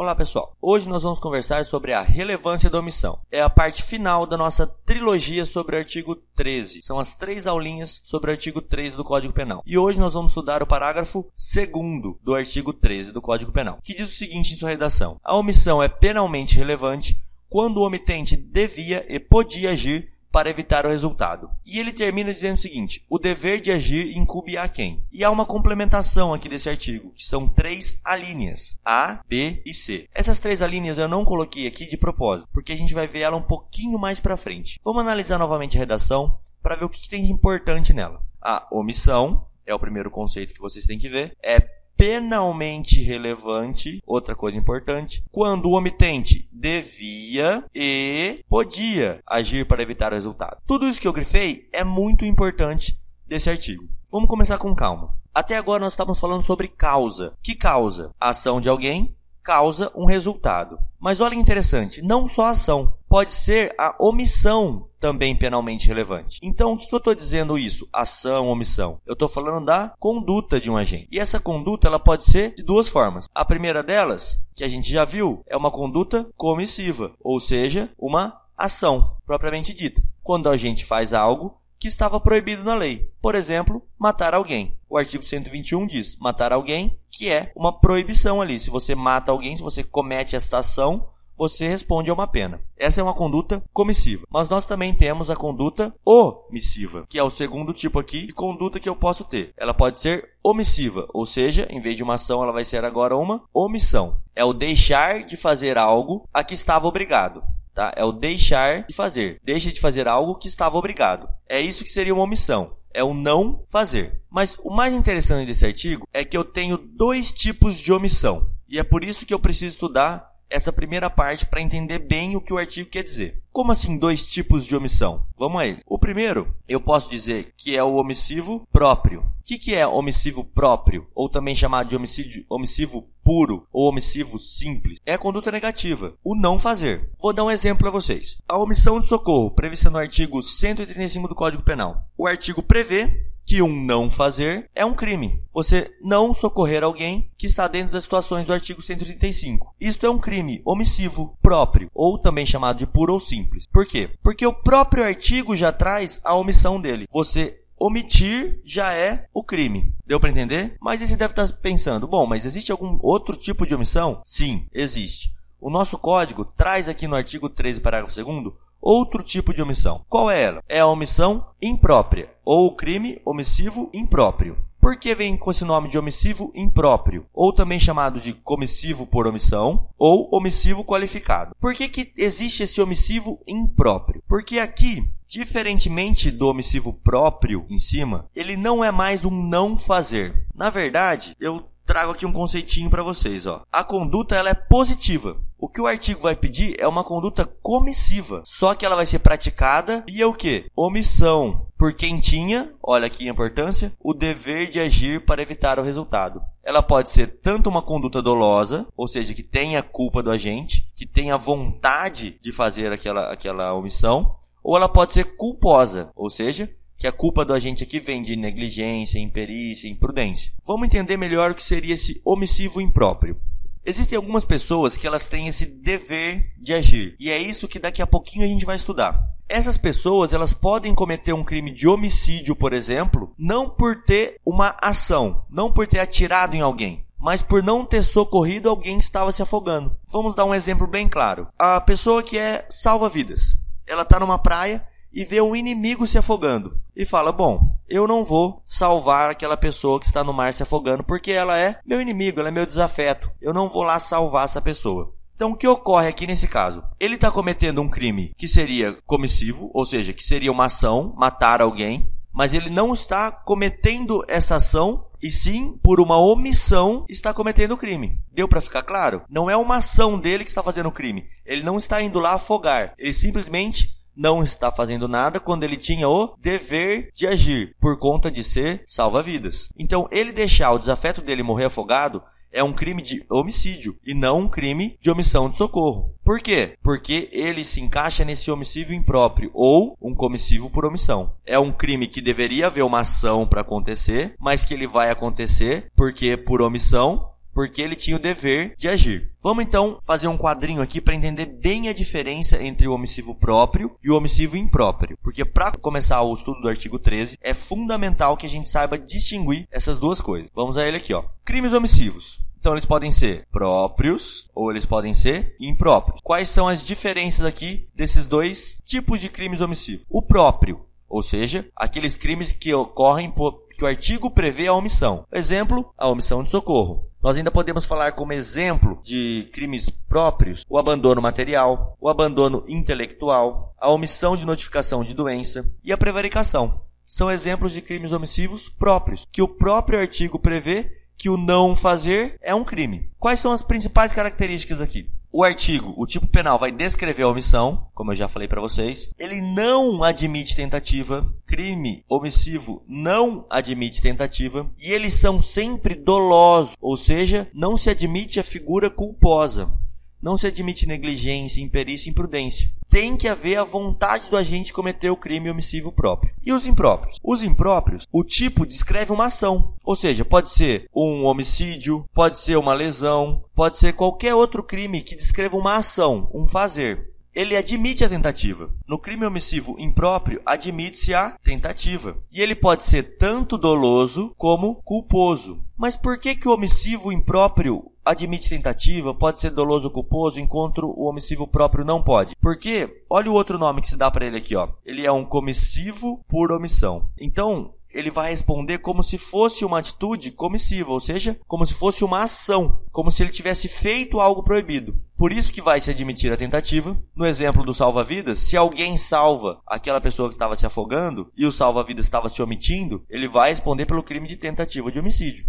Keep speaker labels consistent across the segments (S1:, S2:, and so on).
S1: Olá pessoal, hoje nós vamos conversar sobre a relevância da omissão. É a parte final da nossa trilogia sobre o artigo 13. São as três aulinhas sobre o artigo 13 do Código Penal. E hoje nós vamos estudar o parágrafo 2 do artigo 13 do Código Penal, que diz o seguinte em sua redação: A omissão é penalmente relevante quando o omitente devia e podia agir para evitar o resultado. E ele termina dizendo o seguinte: o dever de agir incube a quem? E há uma complementação aqui desse artigo, que são três alíneas: A, B e C. Essas três alíneas eu não coloquei aqui de propósito, porque a gente vai ver ela um pouquinho mais para frente. Vamos analisar novamente a redação para ver o que tem de importante nela. A omissão é o primeiro conceito que vocês têm que ver, é penalmente relevante, outra coisa importante, quando o omitente devia e podia agir para evitar o resultado. Tudo isso que eu grifei é muito importante desse artigo. Vamos começar com calma. Até agora nós estávamos falando sobre causa. Que causa? A ação de alguém causa um resultado. Mas olha que interessante, não só a ação, pode ser a omissão também penalmente relevante. Então, o que, eu estou dizendo isso? Ação, omissão. Eu estou falando da conduta de um agente. E essa conduta ela pode ser de duas formas. A primeira delas, que a gente já viu, é uma conduta comissiva, ou seja, uma ação propriamente dita. Quando a gente faz algo que estava proibido na lei. Por exemplo, matar alguém. O artigo 121 diz matar alguém, que é uma proibição ali. Se você mata alguém, se você comete esta ação, você responde a uma pena. Essa é uma conduta comissiva. Mas nós também temos a conduta omissiva, que é o segundo tipo aqui de conduta que eu posso ter. Ela pode ser omissiva, ou seja, em vez de uma ação, ela vai ser agora uma omissão. É o deixar de fazer algo a que estava obrigado. Tá? É o deixar de fazer. Deixa de fazer algo que estava obrigado. É isso que seria uma omissão. É o não fazer. Mas o mais interessante desse artigo é que eu tenho dois tipos de omissão. E é por isso que eu preciso estudar essa primeira parte para entender bem o que o artigo quer dizer. Como assim dois tipos de omissão? Vamos a ele. O primeiro, eu posso dizer que é o omissivo próprio. O que, que é omissivo próprio? Ou também chamado de homicídio, omissivo puro ou omissivo simples? É a conduta negativa, o não fazer. Vou dar um exemplo para vocês. A omissão de socorro, prevista no artigo 185 do Código Penal. O artigo prevê que um não fazer é um crime. Você não socorrer alguém que está dentro das situações do artigo 135. Isto é um crime omissivo próprio, ou também chamado de puro ou simples. Por quê? Porque o próprio artigo já traz a omissão dele. Você omitir já é o crime. Deu para entender? Mas você deve estar pensando, bom, mas existe algum outro tipo de omissão? Sim, existe. O nosso código traz aqui no artigo 13, parágrafo 2 outro tipo de omissão. Qual é ela? É a omissão imprópria, ou o crime omissivo impróprio. Por que vem com esse nome de omissivo impróprio? Ou também chamado de comissivo por omissão, ou omissivo qualificado. Por que, que existe esse omissivo impróprio? Porque aqui Diferentemente do omissivo próprio em cima, ele não é mais um não fazer. Na verdade, eu trago aqui um conceitinho para vocês, ó. A conduta ela é positiva. O que o artigo vai pedir é uma conduta comissiva, só que ela vai ser praticada via o que? Omissão, por quem tinha, olha aqui a importância, o dever de agir para evitar o resultado. Ela pode ser tanto uma conduta dolosa, ou seja, que tenha culpa do agente, que tenha vontade de fazer aquela, aquela omissão, ou ela pode ser culposa, ou seja, que a culpa do agente aqui vem de negligência, imperícia, imprudência. Vamos entender melhor o que seria esse omissivo impróprio. Existem algumas pessoas que elas têm esse dever de agir, e é isso que daqui a pouquinho a gente vai estudar. Essas pessoas, elas podem cometer um crime de homicídio, por exemplo, não por ter uma ação, não por ter atirado em alguém, mas por não ter socorrido alguém que estava se afogando. Vamos dar um exemplo bem claro. A pessoa que é salva-vidas, ela está numa praia e vê um inimigo se afogando e fala: Bom, eu não vou salvar aquela pessoa que está no mar se afogando porque ela é meu inimigo, ela é meu desafeto. Eu não vou lá salvar essa pessoa. Então, o que ocorre aqui nesse caso? Ele está cometendo um crime que seria comissivo, ou seja, que seria uma ação, matar alguém, mas ele não está cometendo essa ação e sim, por uma omissão, está cometendo o crime. Deu para ficar claro? Não é uma ação dele que está fazendo o crime. Ele não está indo lá afogar. Ele simplesmente não está fazendo nada quando ele tinha o dever de agir por conta de ser salva-vidas. Então, ele deixar o desafeto dele morrer afogado é um crime de homicídio e não um crime de omissão de socorro. Por quê? Porque ele se encaixa nesse homicídio impróprio ou um comissivo por omissão. É um crime que deveria haver uma ação para acontecer, mas que ele vai acontecer porque por omissão, porque ele tinha o dever de agir. Vamos então fazer um quadrinho aqui para entender bem a diferença entre o omissivo próprio e o omissivo impróprio. Porque para começar o estudo do artigo 13, é fundamental que a gente saiba distinguir essas duas coisas. Vamos a ele aqui, ó. Crimes omissivos. Então eles podem ser próprios ou eles podem ser impróprios. Quais são as diferenças aqui desses dois tipos de crimes omissivos? O próprio, ou seja, aqueles crimes que ocorrem por que o artigo prevê a omissão. Exemplo, a omissão de socorro. Nós ainda podemos falar como exemplo de crimes próprios o abandono material, o abandono intelectual, a omissão de notificação de doença e a prevaricação. São exemplos de crimes omissivos próprios, que o próprio artigo prevê que o não fazer é um crime. Quais são as principais características aqui? O artigo, o tipo penal vai descrever a omissão, como eu já falei para vocês. Ele não admite tentativa. Crime omissivo não admite tentativa. E eles são sempre dolosos, ou seja, não se admite a figura culposa. Não se admite negligência, imperícia imprudência. Tem que haver a vontade do agente cometer o crime omissivo próprio. E os impróprios? Os impróprios, o tipo descreve uma ação. Ou seja, pode ser um homicídio, pode ser uma lesão, pode ser qualquer outro crime que descreva uma ação, um fazer ele admite a tentativa. No crime omissivo impróprio, admite-se a tentativa. E ele pode ser tanto doloso como culposo. Mas por que, que o omissivo impróprio admite tentativa, pode ser doloso ou culposo, enquanto o omissivo próprio não pode? Porque, olha o outro nome que se dá para ele aqui, ó. Ele é um comissivo por omissão. Então, ele vai responder como se fosse uma atitude comissiva, ou seja, como se fosse uma ação, como se ele tivesse feito algo proibido. Por isso que vai se admitir a tentativa. No exemplo do salva-vidas, se alguém salva aquela pessoa que estava se afogando e o salva-vidas estava se omitindo, ele vai responder pelo crime de tentativa de homicídio.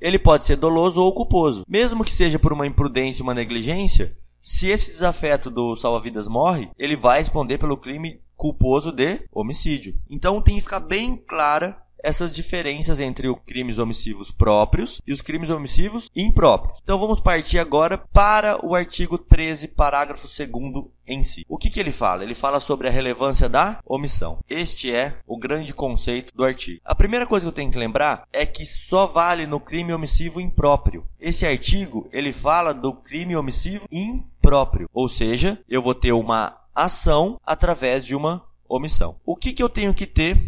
S1: Ele pode ser doloso ou culposo. Mesmo que seja por uma imprudência uma negligência, se esse desafeto do salva-vidas morre, ele vai responder pelo crime culposo de homicídio. Então tem que ficar bem clara essas diferenças entre os crimes omissivos próprios e os crimes omissivos impróprios. Então vamos partir agora para o artigo 13, parágrafo 2 em si. O que, que ele fala? Ele fala sobre a relevância da omissão. Este é o grande conceito do artigo. A primeira coisa que eu tenho que lembrar é que só vale no crime omissivo impróprio. Esse artigo, ele fala do crime omissivo impróprio, ou seja, eu vou ter uma ação através de uma omissão. O que, que eu tenho que ter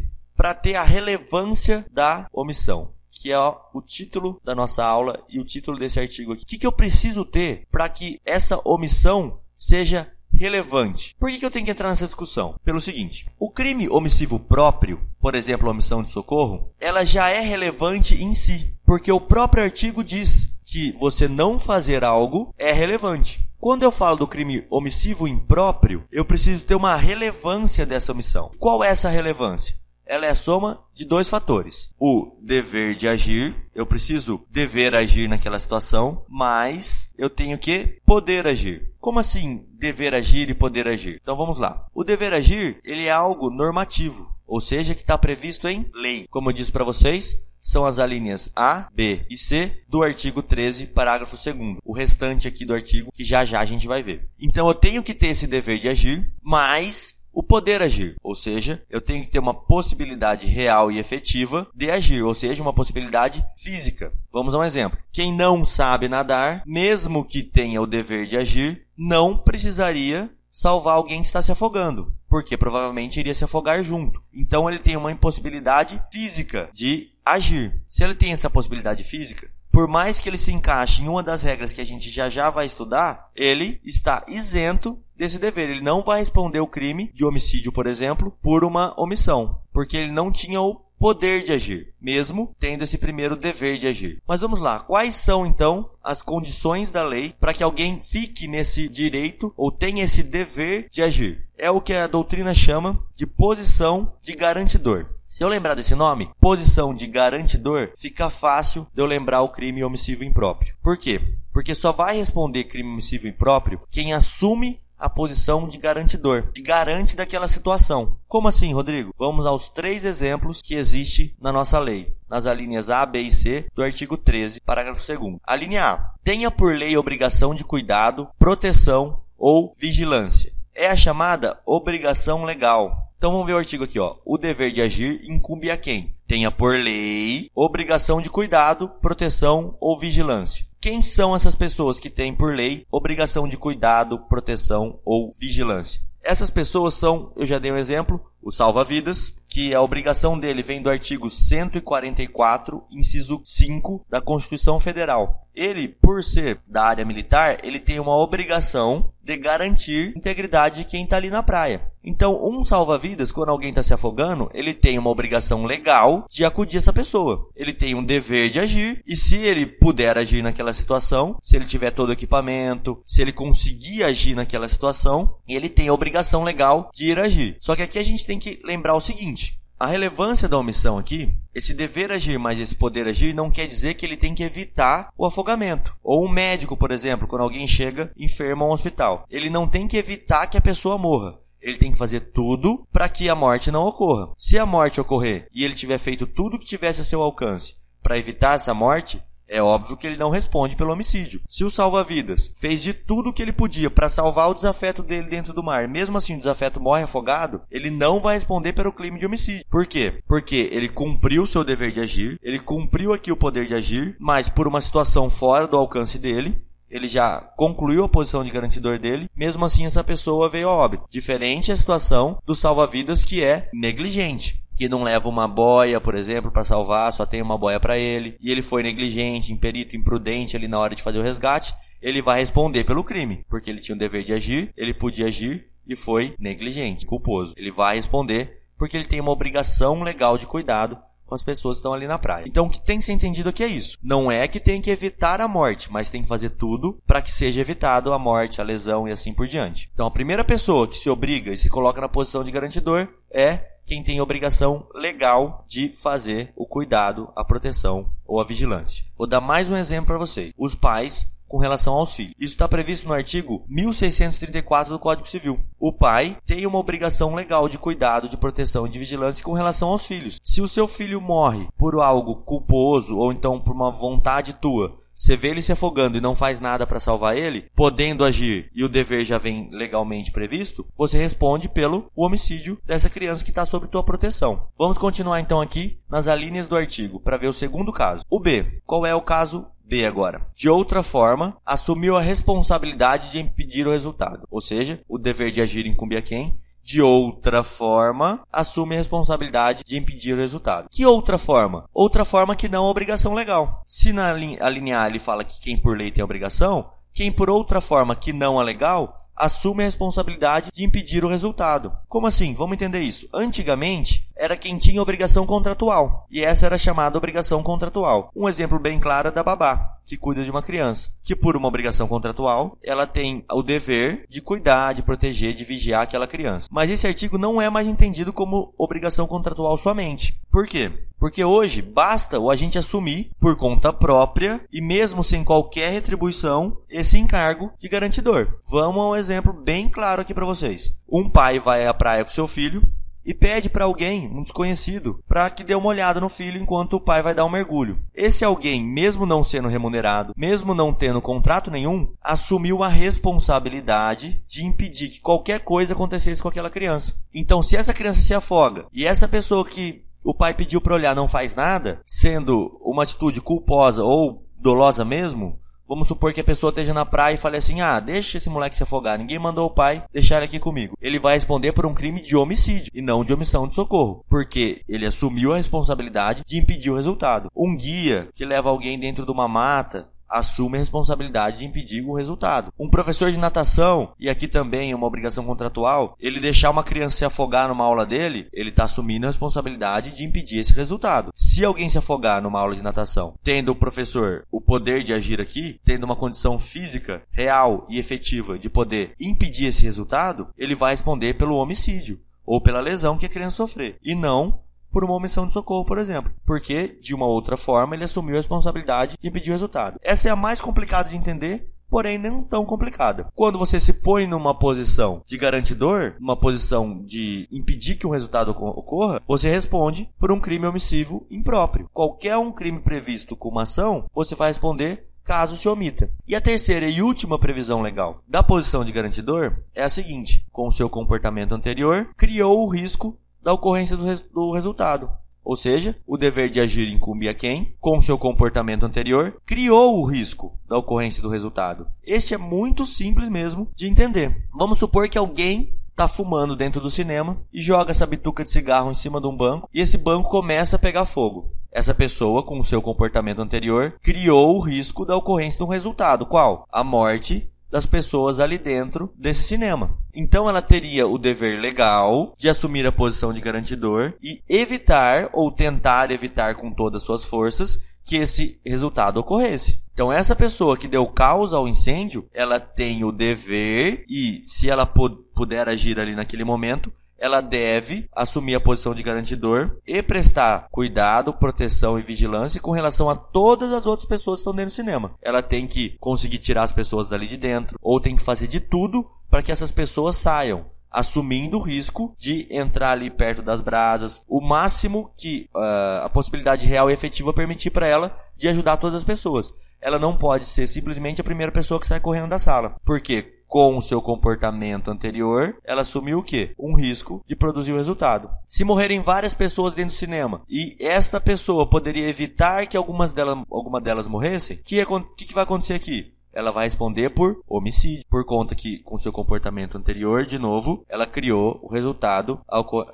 S1: para ter a relevância da omissão? que é o título da nossa aula e o título desse artigo aqui. O que, que eu preciso ter para que essa omissão seja relevante? Por que, que eu tenho que entrar nessa discussão? Pelo seguinte: o crime omissivo próprio, por exemplo, a omissão de socorro, ela já é relevante em si, porque o próprio artigo diz que você não fazer algo é relevante. Quando eu falo do crime omissivo impróprio, eu preciso ter uma relevância dessa omissão. Qual é essa relevância? Ela é a soma de dois fatores. O dever de agir, eu preciso dever agir naquela situação, mas eu tenho que poder agir. Como assim dever agir e poder agir? Então vamos lá. O dever agir, ele é algo normativo, ou seja, que está previsto em lei. Como eu disse para vocês, são as alíneas A, B e C do artigo 13, parágrafo 2 O restante aqui do artigo que já já a gente vai ver. Então eu tenho que ter esse dever de agir, mas o poder agir, ou seja, eu tenho que ter uma possibilidade real e efetiva de agir, ou seja, uma possibilidade física. Vamos a um exemplo. Quem não sabe nadar, mesmo que tenha o dever de agir, não precisaria salvar alguém que está se afogando, porque provavelmente iria se afogar junto. Então ele tem uma impossibilidade física de agir. Se ele tem essa possibilidade física, por mais que ele se encaixe em uma das regras que a gente já já vai estudar, ele está isento desse dever. Ele não vai responder o crime de homicídio, por exemplo, por uma omissão, porque ele não tinha o poder de agir, mesmo tendo esse primeiro dever de agir. Mas vamos lá, quais são então as condições da lei para que alguém fique nesse direito ou tenha esse dever de agir? É o que a doutrina chama de posição de garantidor. Se eu lembrar desse nome, posição de garantidor, fica fácil de eu lembrar o crime omissivo impróprio. Por quê? Porque só vai responder crime omissivo impróprio quem assume a posição de garantidor, que garante daquela situação. Como assim, Rodrigo? Vamos aos três exemplos que existe na nossa lei, nas alíneas A, B e C do artigo 13, parágrafo 2. A linha A: tenha por lei obrigação de cuidado, proteção ou vigilância. É a chamada obrigação legal, então vamos ver o artigo aqui, ó. O dever de agir incumbe a quem? Tenha por lei obrigação de cuidado, proteção ou vigilância. Quem são essas pessoas que têm, por lei, obrigação de cuidado, proteção ou vigilância? Essas pessoas são, eu já dei um exemplo, o salva-vidas, que a obrigação dele vem do artigo 144, inciso 5 da Constituição Federal. Ele, por ser da área militar, ele tem uma obrigação de garantir integridade de quem está ali na praia. Então, um salva-vidas, quando alguém está se afogando, ele tem uma obrigação legal de acudir essa pessoa. Ele tem um dever de agir, e se ele puder agir naquela situação, se ele tiver todo o equipamento, se ele conseguir agir naquela situação, ele tem a obrigação legal de ir agir. Só que aqui a gente tem que lembrar o seguinte: a relevância da omissão aqui, esse dever agir mais esse poder agir, não quer dizer que ele tem que evitar o afogamento. Ou um médico, por exemplo, quando alguém chega enfermo a um hospital, ele não tem que evitar que a pessoa morra. Ele tem que fazer tudo para que a morte não ocorra. Se a morte ocorrer e ele tiver feito tudo que tivesse a seu alcance para evitar essa morte, é óbvio que ele não responde pelo homicídio. Se o salva-vidas fez de tudo o que ele podia para salvar o desafeto dele dentro do mar, mesmo assim o desafeto morre afogado, ele não vai responder pelo crime de homicídio. Por quê? Porque ele cumpriu o seu dever de agir, ele cumpriu aqui o poder de agir, mas por uma situação fora do alcance dele, ele já concluiu a posição de garantidor dele, mesmo assim essa pessoa veio a óbito. Diferente a situação do salva-vidas que é negligente que não leva uma boia, por exemplo, para salvar, só tem uma boia para ele, e ele foi negligente, imperito, imprudente ali na hora de fazer o resgate, ele vai responder pelo crime, porque ele tinha o dever de agir, ele podia agir e foi negligente, culposo. Ele vai responder porque ele tem uma obrigação legal de cuidado com as pessoas que estão ali na praia. Então, o que tem que ser entendido aqui é isso. Não é que tem que evitar a morte, mas tem que fazer tudo para que seja evitado a morte, a lesão e assim por diante. Então, a primeira pessoa que se obriga e se coloca na posição de garantidor é quem tem obrigação legal de fazer o cuidado, a proteção ou a vigilância. Vou dar mais um exemplo para vocês. Os pais com relação aos filhos. Isso está previsto no artigo 1634 do Código Civil. O pai tem uma obrigação legal de cuidado, de proteção e de vigilância com relação aos filhos. Se o seu filho morre por algo culposo ou então por uma vontade tua, você vê ele se afogando e não faz nada para salvar ele, podendo agir e o dever já vem legalmente previsto, você responde pelo homicídio dessa criança que está sob tua proteção. Vamos continuar então aqui nas alíneas do artigo para ver o segundo caso. O B. Qual é o caso B agora. De outra forma, assumiu a responsabilidade de impedir o resultado. Ou seja, o dever de agir incumbe a quem? De outra forma, assume a responsabilidade de impedir o resultado. Que outra forma? Outra forma que não a obrigação legal. Se na linha A ele fala que quem por lei tem obrigação, quem por outra forma que não a legal assume a responsabilidade de impedir o resultado. Como assim? Vamos entender isso. Antigamente, era quem tinha obrigação contratual, e essa era chamada obrigação contratual. Um exemplo bem claro é da babá, que cuida de uma criança, que por uma obrigação contratual, ela tem o dever de cuidar, de proteger, de vigiar aquela criança. Mas esse artigo não é mais entendido como obrigação contratual somente. Por quê? Porque hoje basta o agente assumir por conta própria e mesmo sem qualquer retribuição esse encargo de garantidor. Vamos a um exemplo bem claro aqui para vocês. Um pai vai à praia com seu filho, e pede para alguém, um desconhecido, para que dê uma olhada no filho enquanto o pai vai dar um mergulho. Esse alguém, mesmo não sendo remunerado, mesmo não tendo contrato nenhum, assumiu a responsabilidade de impedir que qualquer coisa acontecesse com aquela criança. Então, se essa criança se afoga e essa pessoa que o pai pediu para olhar não faz nada, sendo uma atitude culposa ou dolosa mesmo, Vamos supor que a pessoa esteja na praia e fale assim: ah, deixa esse moleque se afogar, ninguém mandou o pai deixar ele aqui comigo. Ele vai responder por um crime de homicídio e não de omissão de socorro, porque ele assumiu a responsabilidade de impedir o resultado. Um guia que leva alguém dentro de uma mata assume a responsabilidade de impedir o resultado. Um professor de natação, e aqui também é uma obrigação contratual, ele deixar uma criança se afogar numa aula dele, ele está assumindo a responsabilidade de impedir esse resultado. Se alguém se afogar numa aula de natação, tendo o professor o poder de agir aqui, tendo uma condição física real e efetiva de poder impedir esse resultado, ele vai responder pelo homicídio ou pela lesão que a criança sofrer, e não por uma omissão de socorro, por exemplo, porque de uma outra forma ele assumiu a responsabilidade e impediu o resultado. Essa é a mais complicada de entender, porém não tão complicada. Quando você se põe numa posição de garantidor, uma posição de impedir que um resultado ocorra, você responde por um crime omissivo impróprio. Qualquer um crime previsto com uma ação, você vai responder caso se omita. E a terceira e última previsão legal da posição de garantidor é a seguinte: com seu comportamento anterior, criou o risco da ocorrência do, res do resultado. Ou seja, o dever de agir incumbe a quem, com seu comportamento anterior, criou o risco da ocorrência do resultado. Este é muito simples mesmo de entender. Vamos supor que alguém está fumando dentro do cinema e joga essa bituca de cigarro em cima de um banco e esse banco começa a pegar fogo. Essa pessoa, com o seu comportamento anterior, criou o risco da ocorrência de um resultado. Qual? A morte das pessoas ali dentro desse cinema. Então ela teria o dever legal de assumir a posição de garantidor e evitar ou tentar evitar com todas as suas forças que esse resultado ocorresse. Então essa pessoa que deu causa ao incêndio, ela tem o dever e se ela puder agir ali naquele momento, ela deve assumir a posição de garantidor e prestar cuidado, proteção e vigilância com relação a todas as outras pessoas que estão dentro do cinema. Ela tem que conseguir tirar as pessoas dali de dentro, ou tem que fazer de tudo para que essas pessoas saiam assumindo o risco de entrar ali perto das brasas, o máximo que uh, a possibilidade real e efetiva permitir para ela de ajudar todas as pessoas. Ela não pode ser simplesmente a primeira pessoa que sai correndo da sala. Por quê? Com o seu comportamento anterior, ela assumiu o quê? Um risco de produzir o resultado. Se morrerem várias pessoas dentro do cinema e esta pessoa poderia evitar que algumas delas, alguma delas morressem, o que, que, que vai acontecer aqui? ela vai responder por homicídio, por conta que com seu comportamento anterior, de novo, ela criou o resultado,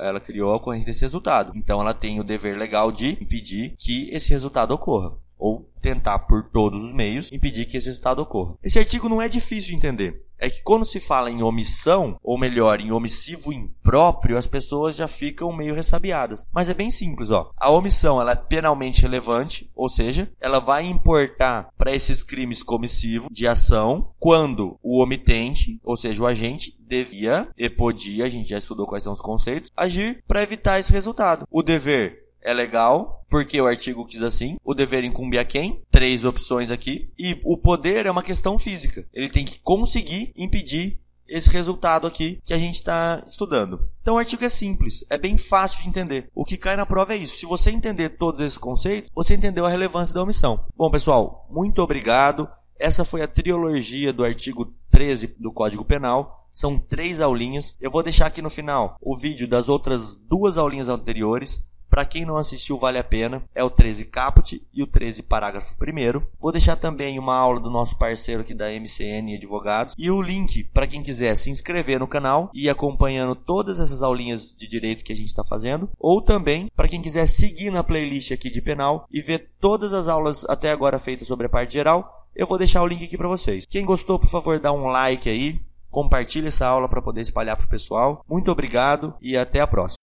S1: ela criou a ocorrência desse resultado. Então ela tem o dever legal de impedir que esse resultado ocorra ou tentar por todos os meios impedir que esse resultado ocorra. Esse artigo não é difícil de entender. É que quando se fala em omissão, ou melhor, em omissivo impróprio, as pessoas já ficam meio ressabiadas. Mas é bem simples, ó. A omissão ela é penalmente relevante, ou seja, ela vai importar para esses crimes comissivos de ação quando o omitente, ou seja, o agente, devia e podia, a gente já estudou quais são os conceitos, agir para evitar esse resultado. O dever é legal, porque o artigo quis assim. O dever incumbe a quem? Três opções aqui. E o poder é uma questão física. Ele tem que conseguir impedir esse resultado aqui que a gente está estudando. Então o artigo é simples, é bem fácil de entender. O que cai na prova é isso. Se você entender todos esses conceitos, você entendeu a relevância da omissão. Bom, pessoal, muito obrigado. Essa foi a trilogia do artigo 13 do Código Penal. São três aulinhas. Eu vou deixar aqui no final o vídeo das outras duas aulinhas anteriores para quem não assistiu, vale a pena. É o 13 caput e o 13 parágrafo 1. Vou deixar também uma aula do nosso parceiro aqui da MCN Advogados e o link para quem quiser se inscrever no canal e ir acompanhando todas essas aulinhas de direito que a gente está fazendo, ou também para quem quiser seguir na playlist aqui de penal e ver todas as aulas até agora feitas sobre a parte geral. Eu vou deixar o link aqui para vocês. Quem gostou, por favor, dá um like aí, compartilhe essa aula para poder espalhar para o pessoal. Muito obrigado e até a próxima.